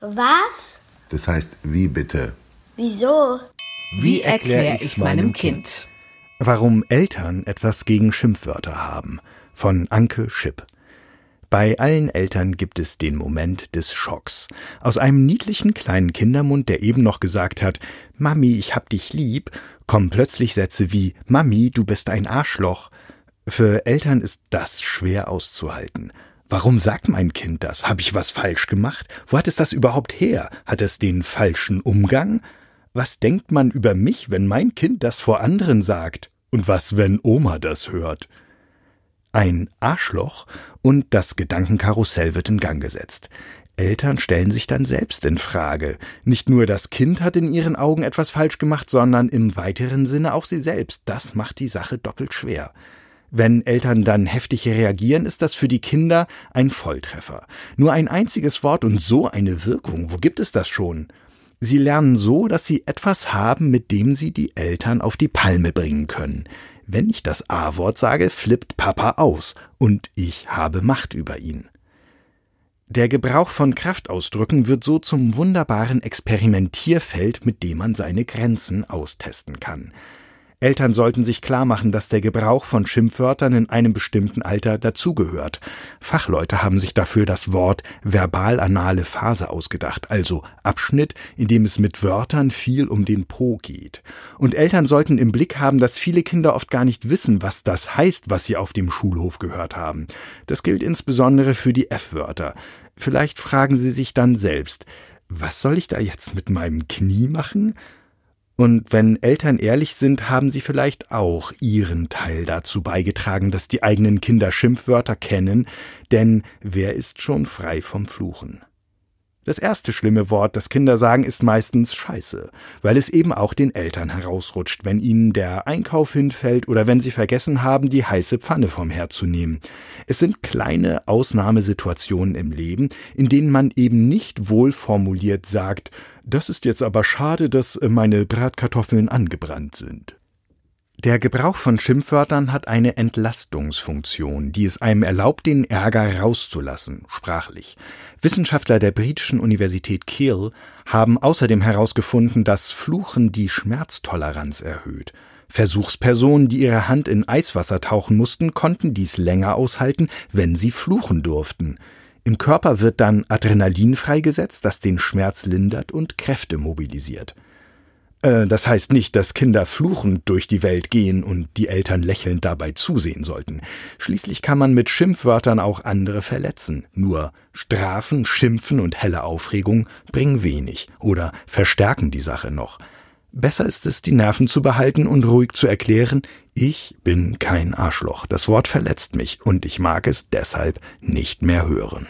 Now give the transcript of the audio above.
Was? Das heißt, wie bitte? Wieso? Wie erkläre ich's meinem Kind? Warum Eltern etwas gegen Schimpfwörter haben. Von Anke Schipp. Bei allen Eltern gibt es den Moment des Schocks. Aus einem niedlichen kleinen Kindermund, der eben noch gesagt hat, Mami, ich hab dich lieb, kommen plötzlich Sätze wie Mami, du bist ein Arschloch. Für Eltern ist das schwer auszuhalten. Warum sagt mein Kind das? Habe ich was falsch gemacht? Wo hat es das überhaupt her? Hat es den falschen Umgang? Was denkt man über mich, wenn mein Kind das vor anderen sagt? Und was, wenn Oma das hört? Ein Arschloch und das Gedankenkarussell wird in Gang gesetzt. Eltern stellen sich dann selbst in Frage. Nicht nur das Kind hat in ihren Augen etwas falsch gemacht, sondern im weiteren Sinne auch sie selbst. Das macht die Sache doppelt schwer. Wenn Eltern dann heftig reagieren, ist das für die Kinder ein Volltreffer. Nur ein einziges Wort und so eine Wirkung, wo gibt es das schon? Sie lernen so, dass sie etwas haben, mit dem sie die Eltern auf die Palme bringen können. Wenn ich das A-Wort sage, flippt Papa aus und ich habe Macht über ihn. Der Gebrauch von Kraftausdrücken wird so zum wunderbaren Experimentierfeld, mit dem man seine Grenzen austesten kann. Eltern sollten sich klar machen, dass der Gebrauch von Schimpfwörtern in einem bestimmten Alter dazugehört. Fachleute haben sich dafür das Wort verbal-anale Phase ausgedacht, also Abschnitt, in dem es mit Wörtern viel um den Po geht. Und Eltern sollten im Blick haben, dass viele Kinder oft gar nicht wissen, was das heißt, was sie auf dem Schulhof gehört haben. Das gilt insbesondere für die F-Wörter. Vielleicht fragen sie sich dann selbst, was soll ich da jetzt mit meinem Knie machen? Und wenn Eltern ehrlich sind, haben sie vielleicht auch ihren Teil dazu beigetragen, dass die eigenen Kinder Schimpfwörter kennen, denn wer ist schon frei vom Fluchen? Das erste schlimme Wort, das Kinder sagen, ist meistens Scheiße, weil es eben auch den Eltern herausrutscht, wenn ihnen der Einkauf hinfällt oder wenn sie vergessen haben, die heiße Pfanne vom Herd zu nehmen. Es sind kleine Ausnahmesituationen im Leben, in denen man eben nicht wohlformuliert sagt, das ist jetzt aber schade, dass meine Bratkartoffeln angebrannt sind. Der Gebrauch von Schimpfwörtern hat eine Entlastungsfunktion, die es einem erlaubt, den Ärger rauszulassen, sprachlich. Wissenschaftler der britischen Universität Keele haben außerdem herausgefunden, dass Fluchen die Schmerztoleranz erhöht. Versuchspersonen, die ihre Hand in Eiswasser tauchen mussten, konnten dies länger aushalten, wenn sie fluchen durften. Im Körper wird dann Adrenalin freigesetzt, das den Schmerz lindert und Kräfte mobilisiert. Äh, das heißt nicht, dass Kinder fluchend durch die Welt gehen und die Eltern lächelnd dabei zusehen sollten. Schließlich kann man mit Schimpfwörtern auch andere verletzen. Nur Strafen, Schimpfen und helle Aufregung bringen wenig oder verstärken die Sache noch. Besser ist es, die Nerven zu behalten und ruhig zu erklären, ich bin kein Arschloch. Das Wort verletzt mich und ich mag es deshalb nicht mehr hören.